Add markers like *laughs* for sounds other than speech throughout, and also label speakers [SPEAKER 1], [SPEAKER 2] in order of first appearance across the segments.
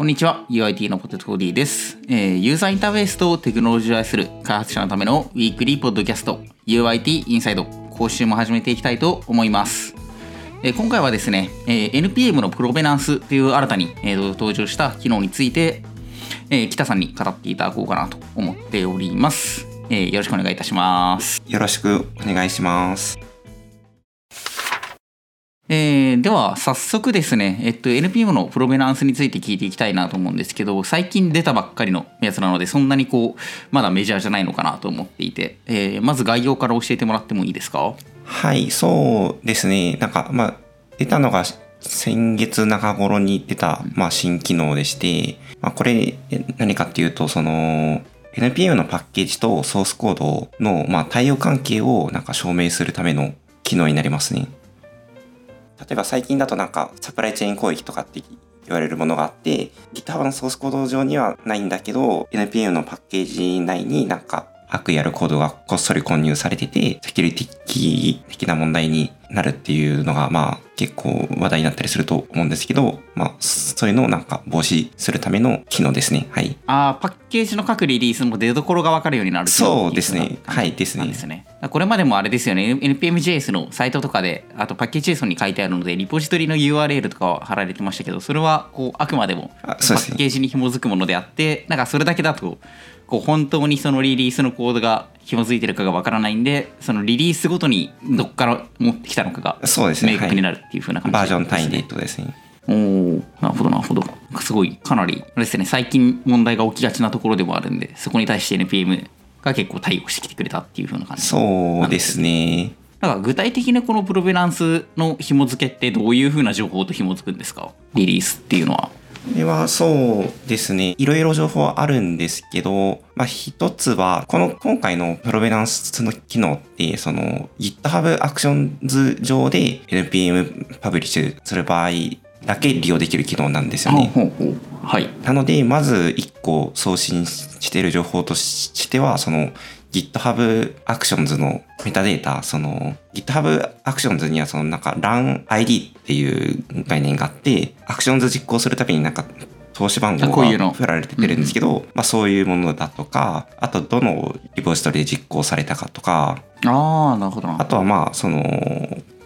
[SPEAKER 1] こんにちは。UIT のポテトコーディです、えーユーザーインターフェースとテクノロジーを愛する開発者のためのウィークリーポッドキャスト UIT インサイド講習も始めていきたいと思います。えー今回はですね、えー NPM のプロベナンスという新たに、えー登場した機能について、えー北さんに語っていただこうかなと思っております、えーよろしくお願いいたします。
[SPEAKER 2] よろしくお願いします。
[SPEAKER 1] えーでは早速ですね、えっと、NPM のプロベナンスについて聞いていきたいなと思うんですけど最近出たばっかりのやつなのでそんなにこうまだメジャーじゃないのかなと思っていて、えーまず概要から教えてもらってもいいですか？
[SPEAKER 2] はい、そうですね。なんか、まあ、出たのが先月中頃に出た、まあ、新機能でして、まあ、これえ何かっていうと、その、NPM のパッケージとソースコードの、まあ、対応関係をなんか証明するための機能になりますね。例えば最近だとなんかサプライチェーン攻撃とかって言われるものがあって、GitHub のソースコード上にはないんだけど、NPM のパッケージ内になんか悪意あるコードがこっそり混入されてて、セキュリティ的な問題になるっていうのが、まあ結構話題になったりすると思うんですけど、まあそういうのをなんか防止するための機能ですね。はい。
[SPEAKER 1] あーパッケージの各リリースの出所が分かるようになる
[SPEAKER 2] そうですね。はいですね。
[SPEAKER 1] ですね。これまでもあれですよね。NPMJS のサイトとかであとパッケージ JSON に書いてあるのでリポジトリの URL とかは貼られてましたけどそれはこうあくまでもパッケージに紐づくものであってなんかそれだけだとこう本当にそのリリースのコードが紐づいてるかがわからないんでそのリリースごとにどっから持ってきたのかが
[SPEAKER 2] そうですね。
[SPEAKER 1] 明確になるっていう風な感じ
[SPEAKER 2] バージョン単位で
[SPEAKER 1] ね。
[SPEAKER 2] ってことですね。
[SPEAKER 1] おおなるほどなるほど。すごいかなりあれですね最近問題が起きがちなところでもあるんでそこに対して NPM が結構対応してきてくれたっていう風な感じ。
[SPEAKER 2] そうですね。
[SPEAKER 1] なんか具体的なこのプロベナンスの紐付けってどういう風な情報と紐付くんですか？リリースっていうのは
[SPEAKER 2] これはそうですね。いろいろ情報あるんですけど、まあ一つは、この今回のプロベナンスの機能って、その GitHub Actions 上で NPM パブリッシュする場合だけ利用できる機能なんですよね。
[SPEAKER 1] ほうほうはい
[SPEAKER 2] なので、まず1個送信している情報としては、その GitHub Actions のメタデータ、その GitHub Actions にはそのなんか RunID っていう概念があって、Actions 実行するたびになんか投資番号が振られてるんですけど、まあそういうものだとか、あとどのリポジトリで実行されたかとか、
[SPEAKER 1] ああなるほどな
[SPEAKER 2] あとはまあその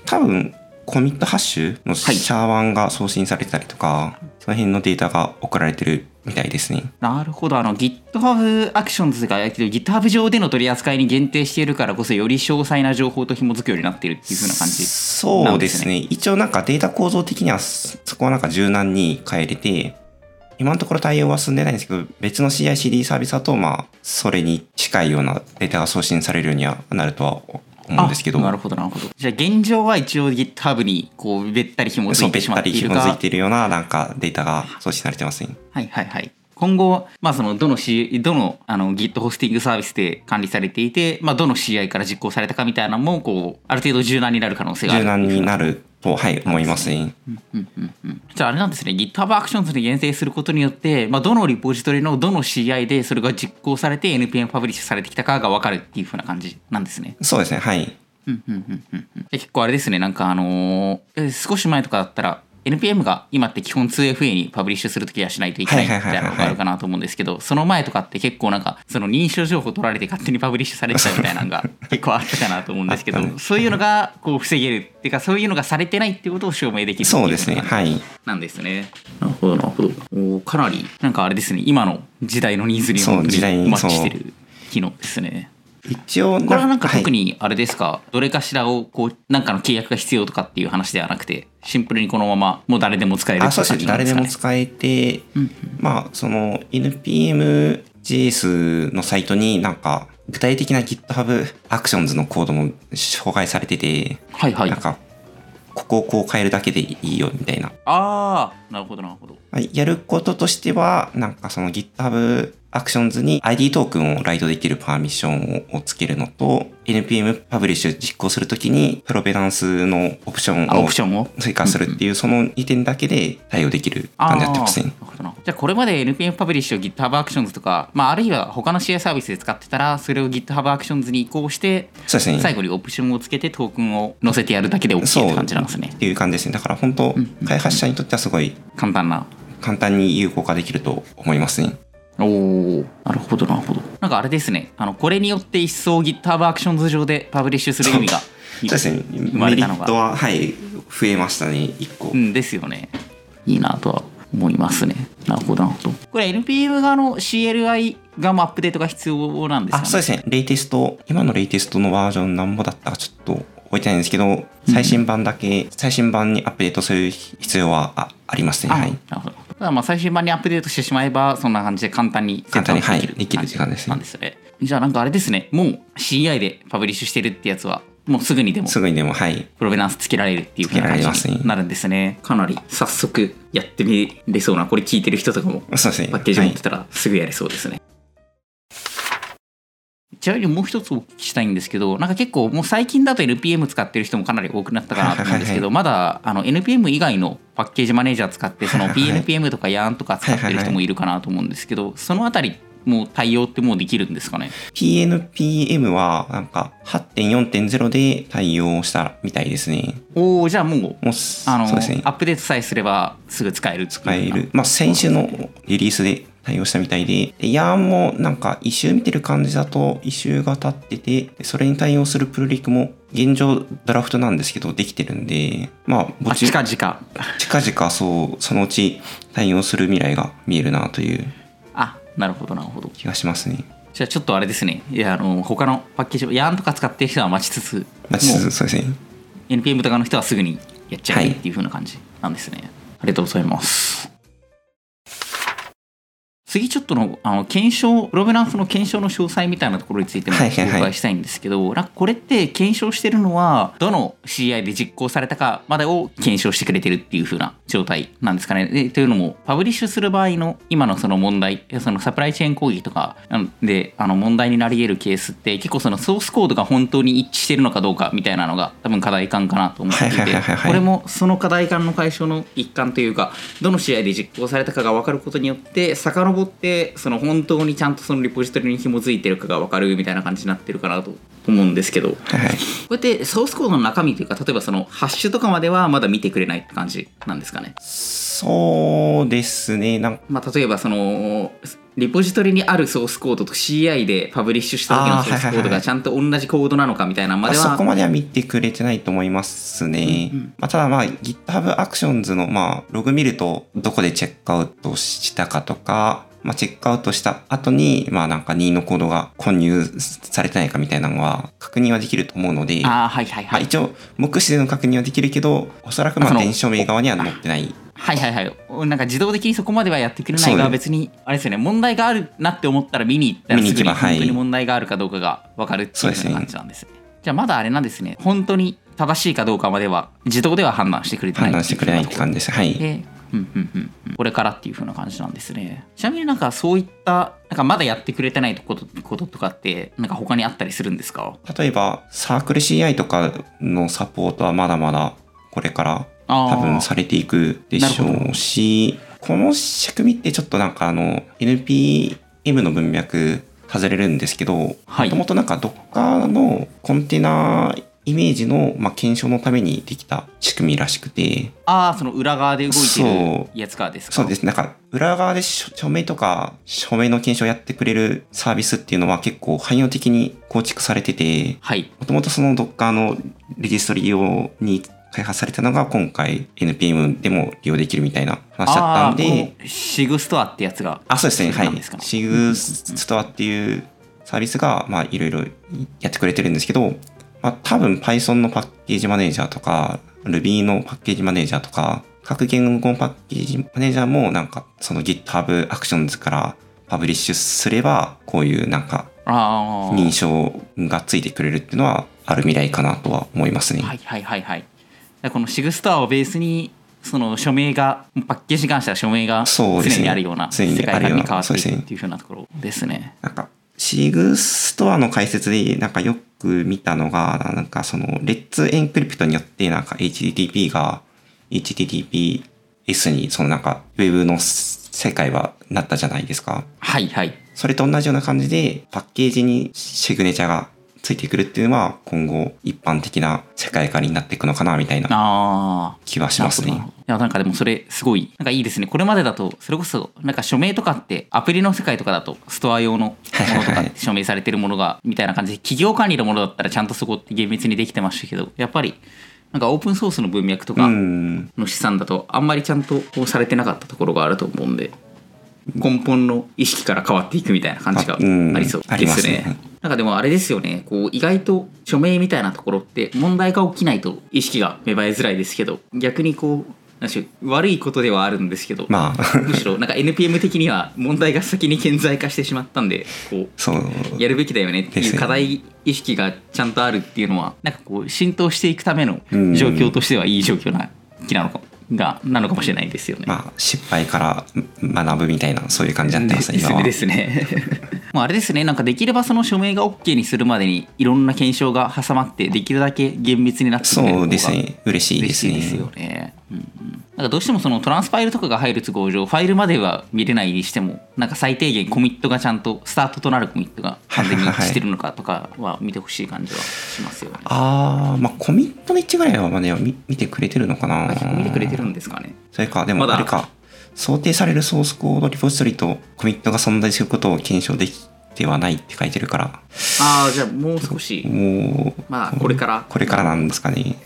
[SPEAKER 2] 多分コミットハッシュのシャーワンが送信されてたりとか、その辺のデータが送られてるみたいですね。
[SPEAKER 1] なるほどあの GitHub Actions が GitHub 上での取り扱いに限定しているからこそより詳細な情報と紐づくようになっているっていう風な感じ
[SPEAKER 2] そうですね。一応なんかデータ構造的にはそそこはなんか柔軟に変えれて、今のところ対応は進んでないんですけど、別の CI/CD サービスだと、まあ、それに近いようなデータが送信されるようにはなるとは思うんですけど、
[SPEAKER 1] あなるほどなるほど。じゃあ現状は一応 GitHub にこうべったり紐づ
[SPEAKER 2] そう、
[SPEAKER 1] いてしま
[SPEAKER 2] べったり
[SPEAKER 1] っているか。
[SPEAKER 2] 紐づいているようななんかデータが送信されてますね。
[SPEAKER 1] はいはいはい。今後、まあ、そのどのどのあの Git ホスティングサービスで管理されていて、まあ、どの CI から実行されたかみたいなのもこうある程度柔軟になる可能性がある。
[SPEAKER 2] 柔軟にな
[SPEAKER 1] る
[SPEAKER 2] ると、はい、思います。ね。
[SPEAKER 1] じゃああれなんですね。GitHub Actions に限定することによって、まあ、どのリポジトリのどの CI でそれが実行されて NPM パブリッシュされてきたかが分かるっていう風な感じなんですね。
[SPEAKER 2] そうですね、はい。
[SPEAKER 1] うんうんうんうんうん。で結構あれですね。なんかあのーえ少し前とかだったら NPM が今って基本 2FA にパブリッシュするときはしないといけないみたいなのがあるかなと思うんですけどその前とかって結構なんかその認証情報取られて勝手に publish されてたみたいなのが結構あったかなと思うんですけどそういうのがこう防げるっていうかそういうのがされてないってことを証明できる
[SPEAKER 2] そうですね、はい。
[SPEAKER 1] なんですね。なるほどなるほど。おーかなりなんかあれですね今の時代のニーズに
[SPEAKER 2] 時代に
[SPEAKER 1] にマッチしてる機能ですね。
[SPEAKER 2] 一応、
[SPEAKER 1] これはなんか特
[SPEAKER 2] に、
[SPEAKER 1] にあれですか、どれかしらをこうなんかの契約が必要とかっていう話ではなくてシンプルにこのままもう誰でも使えるって
[SPEAKER 2] あ、
[SPEAKER 1] いう
[SPEAKER 2] そうですね、誰
[SPEAKER 1] で
[SPEAKER 2] も使えて、
[SPEAKER 1] うん
[SPEAKER 2] まあ、その NPM.js のサイトになんか具体的な GitHub Actions のコードも紹介されてて、
[SPEAKER 1] はいはい。
[SPEAKER 2] なんか、ここをこう変えるだけでいいよみたいな。
[SPEAKER 1] ああなるほどなるほど。
[SPEAKER 2] まあやることとしては、なんかその GitHub Actions に ID トークンを write できるパーミッションをつけるのと、NPM パブリッシュ実行するときに provenance のオプションを
[SPEAKER 1] プションを？
[SPEAKER 2] 追加するっていう、その2点だけで対応できる感じになってますね。
[SPEAKER 1] じゃあこれまで NPM publish を GitHub Actions とか、まあ、あるいは他の CI サービスで使ってたらそれを GitHub Actions に移行して
[SPEAKER 2] そうですね。
[SPEAKER 1] 最後にオプションをつけてトークンを載せてやるだけで OK って感じなんですね。
[SPEAKER 2] っていう感じですね。だから本当、開発者にとってはすごい
[SPEAKER 1] 簡単な
[SPEAKER 2] 簡単に有効化できると思いますね。
[SPEAKER 1] おおなるほどなるほど。なんかあれですね。あのこれによって一層 GitHub Actions 上でパブリッシュする意味が *laughs*
[SPEAKER 2] そうですね。
[SPEAKER 1] 生ま
[SPEAKER 2] メリ
[SPEAKER 1] れたのが
[SPEAKER 2] ットは、はい、増えましたね、1個。
[SPEAKER 1] うんですよね。いいなとは思いますね。なるほどなるほど。これ NPM 側の CLI 側もアップデートが必要なんですか
[SPEAKER 2] あ、
[SPEAKER 1] ね
[SPEAKER 2] そうですね。レイテスト、今のレイテストのバージョン何ぼだったかちょっと覚えてないんですけど、最新版だけ、最新版にアップデートする必要はあありますね。
[SPEAKER 1] あ
[SPEAKER 2] はい。
[SPEAKER 1] なるほどただまあ最新版にアップデートしてしまえばそんな感じで簡単に
[SPEAKER 2] 簡単にできる時間ですね
[SPEAKER 1] なんですねじゃあなんかあれですねもう CI でパブリッシュしてるってやつはもうすぐにでも
[SPEAKER 2] すぐにでも、はい。
[SPEAKER 1] プロベナンスつけられるっていう感じになるんですね。かなり早速やってみれそうな、これ聞いてる人とかも。パッケージ持って
[SPEAKER 2] はい
[SPEAKER 1] たらすぐやれそうですね。ちなみにもう一つお聞きしたいんですけど、なんか結構もう最近だと NPM 使ってる人もかなり多くなったかなと思うんですけど、まだあの NPM 以外のパッケージマネージャー使って、その PNPM とか YARN とか使ってる人もいるかなと思うんですけど、そのあたりもう対応ってもうできるんですかね
[SPEAKER 2] ？PNPM は、なんか、8.4.0で対応したみたいですね。
[SPEAKER 1] おおじゃあもう、
[SPEAKER 2] もう、
[SPEAKER 1] あの
[SPEAKER 2] ね
[SPEAKER 1] ア。ップデートさえすればすぐ使える
[SPEAKER 2] 使える。まあ、先週のリリースで対応したみたいで、でヤーンもなんか、一周見てる感じだと、一周が経ってて、それに対応するプルリクも、現状ドラフトなんですけど、できてるんで、まあ、ぼ
[SPEAKER 1] あ
[SPEAKER 2] ち
[SPEAKER 1] 近々。
[SPEAKER 2] 近々そう、そのうち対応する未来が見えるなという。
[SPEAKER 1] あなるほどなるほど。
[SPEAKER 2] 気がしますね。
[SPEAKER 1] じゃあちょっとあれですね。いやあの他のパッケージヤーンとか使ってる人は待ちつつ
[SPEAKER 2] まあ、ちょっ
[SPEAKER 1] もう
[SPEAKER 2] とそうですね。
[SPEAKER 1] NPM とかの人はすぐにやっちゃう
[SPEAKER 2] はい。
[SPEAKER 1] っていう風な感じなんですね、ありがとうございます次ちょっとのあの検証プロベナンスの検証の詳細みたいなところについても紹
[SPEAKER 2] はい
[SPEAKER 1] したいんですけど、なんかこれって検証してるのはどの CI で実行されたかまでを検証してくれてるっていう風な状態なんですかね。でというのもパブリッシュする場合の今のその問題そのサプライチェーン攻撃とかであの問題になり得るケースって結構そのソースコードが本当に一致してるのかどうかみたいなのが多分課題感かなと思っていて
[SPEAKER 2] はいはいはいはいはい
[SPEAKER 1] これもその課題感の解消の一環というかどの試合で実行されたかが分かることによって遡ってその本当にちゃんとそのリポジトリに紐づいてるかが分かるみたいな感じになってるかなと思うんですけどこ
[SPEAKER 2] はいはい。
[SPEAKER 1] うやってソースコードの中身というか例えばそのハッシュとかまではまだ見てくれないって感じなんですかね？
[SPEAKER 2] そうですね。なん
[SPEAKER 1] まあ、例えばそのリポジトリにあるソースコードと CI でパブリッシュした時のソースコード
[SPEAKER 2] はいはいはい
[SPEAKER 1] がちゃんと同じコードなのかみたいなのまでは
[SPEAKER 2] あそこまでは見てくれてないと思いますね。
[SPEAKER 1] うんうん
[SPEAKER 2] まあ、ただまあ GitHub Actions のまあログ見るとどこでチェックアウトしたかとか、まあ、チェックアウトした後にまあなんか任意のコードが混入されてないかみたいなのは確認はできると思うので、
[SPEAKER 1] ああはいはい
[SPEAKER 2] まあ、
[SPEAKER 1] はい。
[SPEAKER 2] 一応目視での確認はできるけどおそらくま
[SPEAKER 1] あ
[SPEAKER 2] 電子署名側には載ってない。
[SPEAKER 1] はいはいはい。なんか自動的にそこまではやってくれないが別にあれですよね問題があるなって思ったら見に行ったらすぐに本当に問題があるかどうかが分かるっていう感じなんですね。じゃあまだあれなんですね本当に正しいかどうかまでは自動では判断してくれてない
[SPEAKER 2] 判断してくれないって感じです。はい。
[SPEAKER 1] で、うんうんうんうん、これからっていう風な感じなんですね。ちなみになんかそういったなんかまだやってくれてないことこととかってなんか他にあったりするんですか？
[SPEAKER 2] 例えばサークル CI とかのサポートはまだまだこれから多分されていくでしょうし、この仕組みってちょっとなんかあの NPM の文脈外れるんですけど、
[SPEAKER 1] はい。
[SPEAKER 2] もともとなんか Docker のコンテナイメージの、まあ、検証のためにできた仕組みらしくて、
[SPEAKER 1] ああその裏側で動いてる
[SPEAKER 2] そ
[SPEAKER 1] やつからですか？
[SPEAKER 2] そうです。なんか、裏側で署署名とか、署名の検証をやってくれるサービスっていうのは結構汎用的に構築されてて、
[SPEAKER 1] はい。
[SPEAKER 2] もともとその Docker のレジストリ用に開発されたのが今回 NPM でも利用できるみたいな話だったんで、
[SPEAKER 1] シグストアってやつが
[SPEAKER 2] あ、そうですね。はい。シグストアっていうサービスが、まあ、いろいろやってくれてるんですけど、まあ、多分 Python のパッケージマネージャーとか、Ruby のパッケージマネージャーとか、各言語パッケージマネージャーもなんか、その GitHub Actions からパブリッシュすれば、こういうなんか、認証がついてくれるっていうのは、ある未来かなとは思いますね。
[SPEAKER 1] はいはいはいはい。このシグストアをベースにその署名がパッケージに関しては署名が常にあるような世界観に変わってい
[SPEAKER 2] そうですね
[SPEAKER 1] くっていうふうなところですね。
[SPEAKER 2] なんか、シグストアの解説で、なんかよく見たのが、なんかその、レッツエンクリプトによって、なんか HTTP が HTTPS に、そのなんか、ウェブの世界はなったじゃないですか。
[SPEAKER 1] はいはい
[SPEAKER 2] それと同じような感じで、パッケージにシグネチャーがついてくるっていうのは今後一般的な世界観になっていくのかなみたいな。気はしますね。
[SPEAKER 1] いや、なんかでもそれすごい、なんかいいですね。これまでだと、それこそ、なんか署名とかって、アプリの世界とかだと、ストア用のものとか署名されてるものが、みたいな感じで、企業管理のものだったらちゃんとそこって厳密にできてましたけど、やっぱり、なんかオープンソースの文脈と
[SPEAKER 2] う
[SPEAKER 1] か
[SPEAKER 2] ん。
[SPEAKER 1] の資産だと、あんまりちゃんとこうされてなかったところがあると思うんで、根本の意識から変わっていくみたいな感じが
[SPEAKER 2] あ
[SPEAKER 1] りそう
[SPEAKER 2] ありま
[SPEAKER 1] です
[SPEAKER 2] ね。
[SPEAKER 1] なんかでもあれですよね、こう意外と署名みたいなところって問題が起きないと意識が芽生えづらいですけど、逆にこう、悪いことではあるんですけど、
[SPEAKER 2] まあ、
[SPEAKER 1] むしろなんか NPM 的には問題が先に顕在化してしまったんで、こ
[SPEAKER 2] そう。
[SPEAKER 1] う、やるべきだよねっていう課題意識がちゃんとあるっていうのは、なんかこう浸透していくための
[SPEAKER 2] うん。
[SPEAKER 1] 状況としてはいい状況な気なのかがなのかもしれないですよね。
[SPEAKER 2] まあ、失敗から学ぶみたいな、そういう感じになってますね、
[SPEAKER 1] です
[SPEAKER 2] 今は。
[SPEAKER 1] ですね。*laughs* もうあれですね、なんかできればその署名が OK にするまでにいろんな検証が挟まって、できるだけ厳密になって
[SPEAKER 2] そうですね。嬉しいですね。
[SPEAKER 1] 嬉しいですよね。どうしてもそのトランスファイルとかが入る都合上、ファイルまでは見れないにしても、なんか最低限コミットがちゃんと、スタートとなるコミットが完全に一致してるのかとかは見てほしい感じはしますよね。
[SPEAKER 2] ああ、まあ、コミットの1ぐらいはまだ見見てくれてるのかな。
[SPEAKER 1] 見てくれてるんですかね。
[SPEAKER 2] それか、でもあれか、想定されるソースコードリポジトリとコミットが存在することを検証できてはないって書いてるから、
[SPEAKER 1] ああ、じゃあもう少し、
[SPEAKER 2] もう、
[SPEAKER 1] まあこれから。
[SPEAKER 2] これからなんですかね。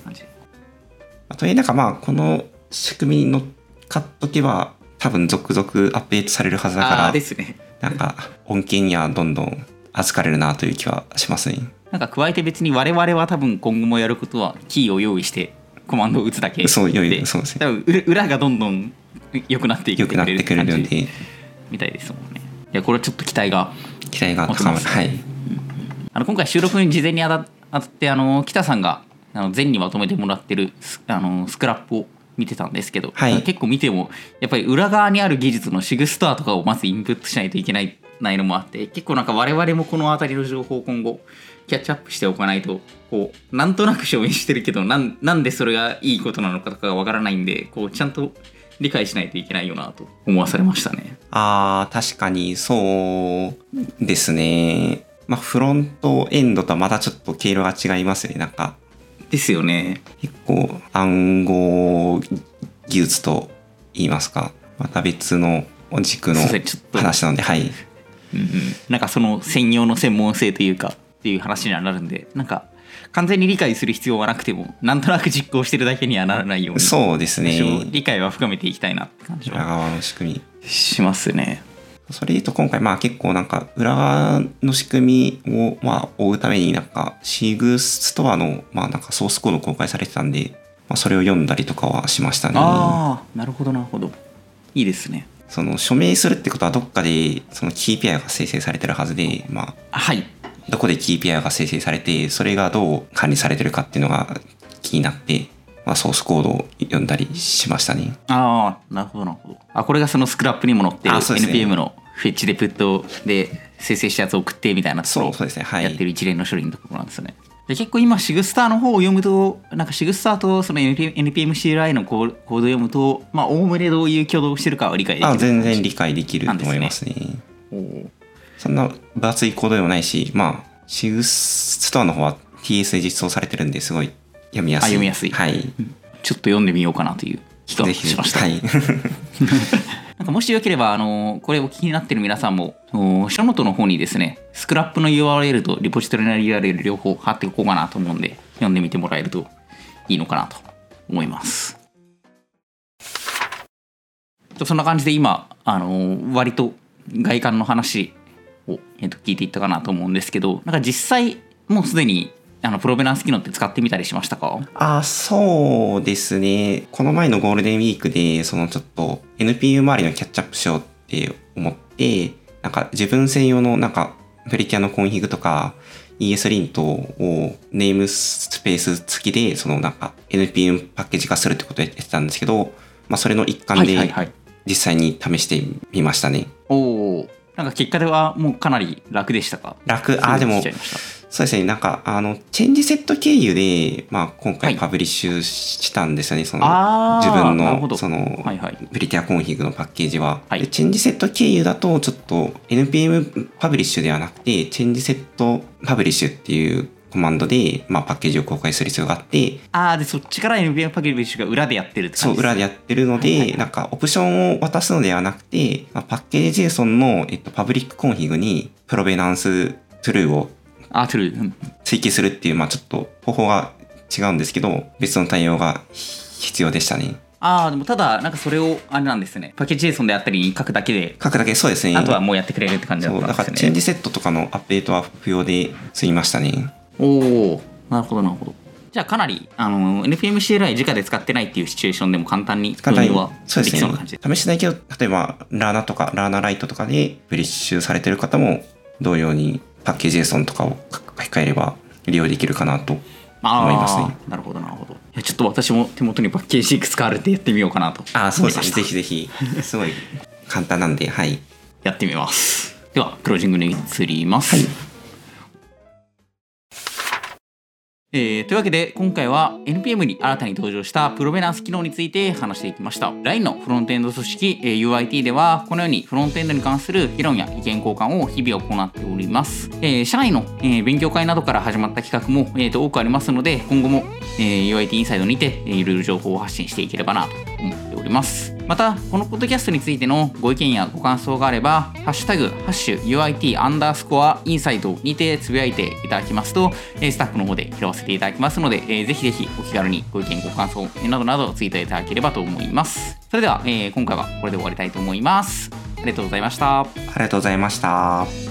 [SPEAKER 2] と、えなんかまあ、この仕組みに乗っかっとけば、多分続々アップデートされるはずだ
[SPEAKER 1] あ
[SPEAKER 2] から
[SPEAKER 1] ですね。
[SPEAKER 2] なんか、恩恵にはどんどん預かれるなという気はしますね。
[SPEAKER 1] なんか加えて別に我々は多分今後もやることはキーを用意してコマンドを打つだけ
[SPEAKER 2] そう良い
[SPEAKER 1] で
[SPEAKER 2] そうですね
[SPEAKER 1] 多分裏裏がどんどん良くなってい
[SPEAKER 2] 良くなってくれる
[SPEAKER 1] 感じ
[SPEAKER 2] ので、
[SPEAKER 1] みたいですもんねいやこれはちょっと期待が
[SPEAKER 2] 期待が高まる。はい。
[SPEAKER 1] あの今回収録に事前にあたってあの北さんがあの前にまとめてもらってるスあのスクラップを見てたんですけど、
[SPEAKER 2] はい
[SPEAKER 1] 結構見てもやっぱり裏側にある技術のシグストアとかをまずインプットしないといけないないのもあって結構なんか我々もこの辺りの情報を今後キャッチアップしておかないとこうなんとなく証明してるけどなんなんでそれがいいことなのかとかがわからないんでこうちゃんと理解しないといけないよなと思わされましたね。
[SPEAKER 2] ああ、確かにそうですね。まあ、フロントエンドとはまたちょっと経路が違いますよね。なんか、
[SPEAKER 1] ですよね。
[SPEAKER 2] 結構暗号技術と言いますか、また別の軸の話なので、はい。
[SPEAKER 1] うんうん、なんかその専用の専門性というかっていう話にはなるんでなんか完全に理解する必要はなくてもなんとなく実行してるだけにはならないように
[SPEAKER 2] そうですね。
[SPEAKER 1] 理解は深めていきたいなって感じは
[SPEAKER 2] 裏側の仕組み。
[SPEAKER 1] しますね。
[SPEAKER 2] それで言うと今回まあ結構なんか裏側の仕組みをまあ追うためになんかシグストアのまあなんかソースコード公開されてたんで、まあ、それを読んだりとかはしましたね。
[SPEAKER 1] ああなるほどなるほどいいですね。
[SPEAKER 2] その署名するってことはどっかでそのキーペアが生成されてるはずで、まあ、
[SPEAKER 1] はい
[SPEAKER 2] どこでキーペアが生成されてそれがどう管理されてるかっていうのが気になって、まあ、ソースコードを読んだりしましたね。
[SPEAKER 1] ああなるほどなるほどあこれがそのスクラップにも載ってる
[SPEAKER 2] ね
[SPEAKER 1] NPM のフェッチでプットで生成したやつを送ってみたいな
[SPEAKER 2] そうそうですねはい
[SPEAKER 1] やってる一連の処理のところなんですね。で結構今シグスターの方を読むとなんかシグスターとその NPM NPMCLI のコードを読むとまあおおむねどういう挙動をしてるかは理解できる
[SPEAKER 2] あ全然理解できると思いますね。
[SPEAKER 1] おー
[SPEAKER 2] そんな分厚いコードでもないし、まあ、 Sigstore の方は TS で実装されてるんですごい読みやすい。
[SPEAKER 1] あ読みやすい
[SPEAKER 2] はい。
[SPEAKER 1] ちょっと読んでみようかなという気がしました。
[SPEAKER 2] はい。*laughs*
[SPEAKER 1] なんかもしよければ、あのこれお聞きになってる皆さんも、ショーノートの方にですね、スクラップの URL とリポジトリの URL 両方貼っておこうかなと思うんで、読んでみてもらえるといいのかなと思います。とそんな感じで今、あの割と外観の話を、えっと聞いていったかなと思うんですけど、なんか実際、もうすでにあの provenance 機能って使ってみたりしましたか？
[SPEAKER 2] あ、そうですね。この前のゴールデンウィークで、そのちょっと NPU 周りのキャッチアップしようって思って、なんか自分専用のなんか Prettier の config とか ES リントをネームスペース付きで、そのなんか NPM パッケージ化するってことをやってたんですけど、まあそれの一環で
[SPEAKER 1] はいはい。
[SPEAKER 2] 実際に試してみましたね。
[SPEAKER 1] おお。なんか結果ではもうかなり楽でしたか？
[SPEAKER 2] 楽、あ、でもそうですね、なんか、あの、 changeset 経由で、まあ、今
[SPEAKER 1] はい。
[SPEAKER 2] 回 publish したんですよね、その、
[SPEAKER 1] あー
[SPEAKER 2] 自分の、その、
[SPEAKER 1] はいはい。
[SPEAKER 2] Prettier config のパッケージは、
[SPEAKER 1] はい。
[SPEAKER 2] で changeset 経由だと、ちょっと NPM publish ではなくて、 changeset publish っていうコマンドで、まあ、パッケージを公開する必要があって、
[SPEAKER 1] ああでそっちから NPM パッケージが裏でやってるって
[SPEAKER 2] そう、
[SPEAKER 1] 感じ
[SPEAKER 2] 裏でやってるので、
[SPEAKER 1] はいはいはい。
[SPEAKER 2] なんか、オプションを渡すのではなくて、まあ、 package JSON の、えっと、 publish config に、 provenance true を
[SPEAKER 1] あ true
[SPEAKER 2] 追記するっていう、まあちょっと方法が違うんですけど、別の対応が必要でしたね。
[SPEAKER 1] ああでもただなんかそれをあれなんですねパッケージ JSON であったりに書くだけで
[SPEAKER 2] 書くだけそうですね。
[SPEAKER 1] あとはもうやってくれるって感じだったん
[SPEAKER 2] だから
[SPEAKER 1] ですよね
[SPEAKER 2] changeset とかのアップデートは不要で済みましたね。
[SPEAKER 1] おおなるほどなるほどじゃあかなりあの NPMCLI 直で使ってないっていうシチュエーションでも簡単に
[SPEAKER 2] 簡単に
[SPEAKER 1] 導入はできそうな感じで。
[SPEAKER 2] 試しないけど、例えば、ラーナとか、ラーナライトとかでブリッシュされてる方も、同様にパッケージ JSON とかを書き換えれば利用できるかなと
[SPEAKER 1] あ
[SPEAKER 2] 思いますね。
[SPEAKER 1] ーなるほどなるほどいやちょっと私も手元にパッケージいくつかあるってやってみようかなと
[SPEAKER 2] ああ、そうですね。ぜひぜひ。*laughs* すごい簡単なんで、はい。
[SPEAKER 1] やってみますではクロージングに移ります、
[SPEAKER 2] はい
[SPEAKER 1] えーというわけで今回は NPM に新たに登場したプロベナンス機能について話していきました。LINE のフロントエンド組織、えー UIT ではこのようにフロントエンドに関する議論や意見交換を日々行っております、えー社内の、えー勉強会などから始まった企画も、えーと多くありますので今後も、えー UIT インサイドにて、えーいろいろ情報を発信していければなと思っております。またこのポッドキャストについてのご意見やご感想があれば「ハッシュタグハッシュ #UIT アンダースコアインサイト」にてつぶやいていただきますとスタッフの方で拾わせていただきますので、ぜひぜひお気軽にご意見ご感想などなどツイートいただければと思います。それでは、え今回はこれで終わりたいと思います。ありがとうございました。
[SPEAKER 2] ありがとうございました。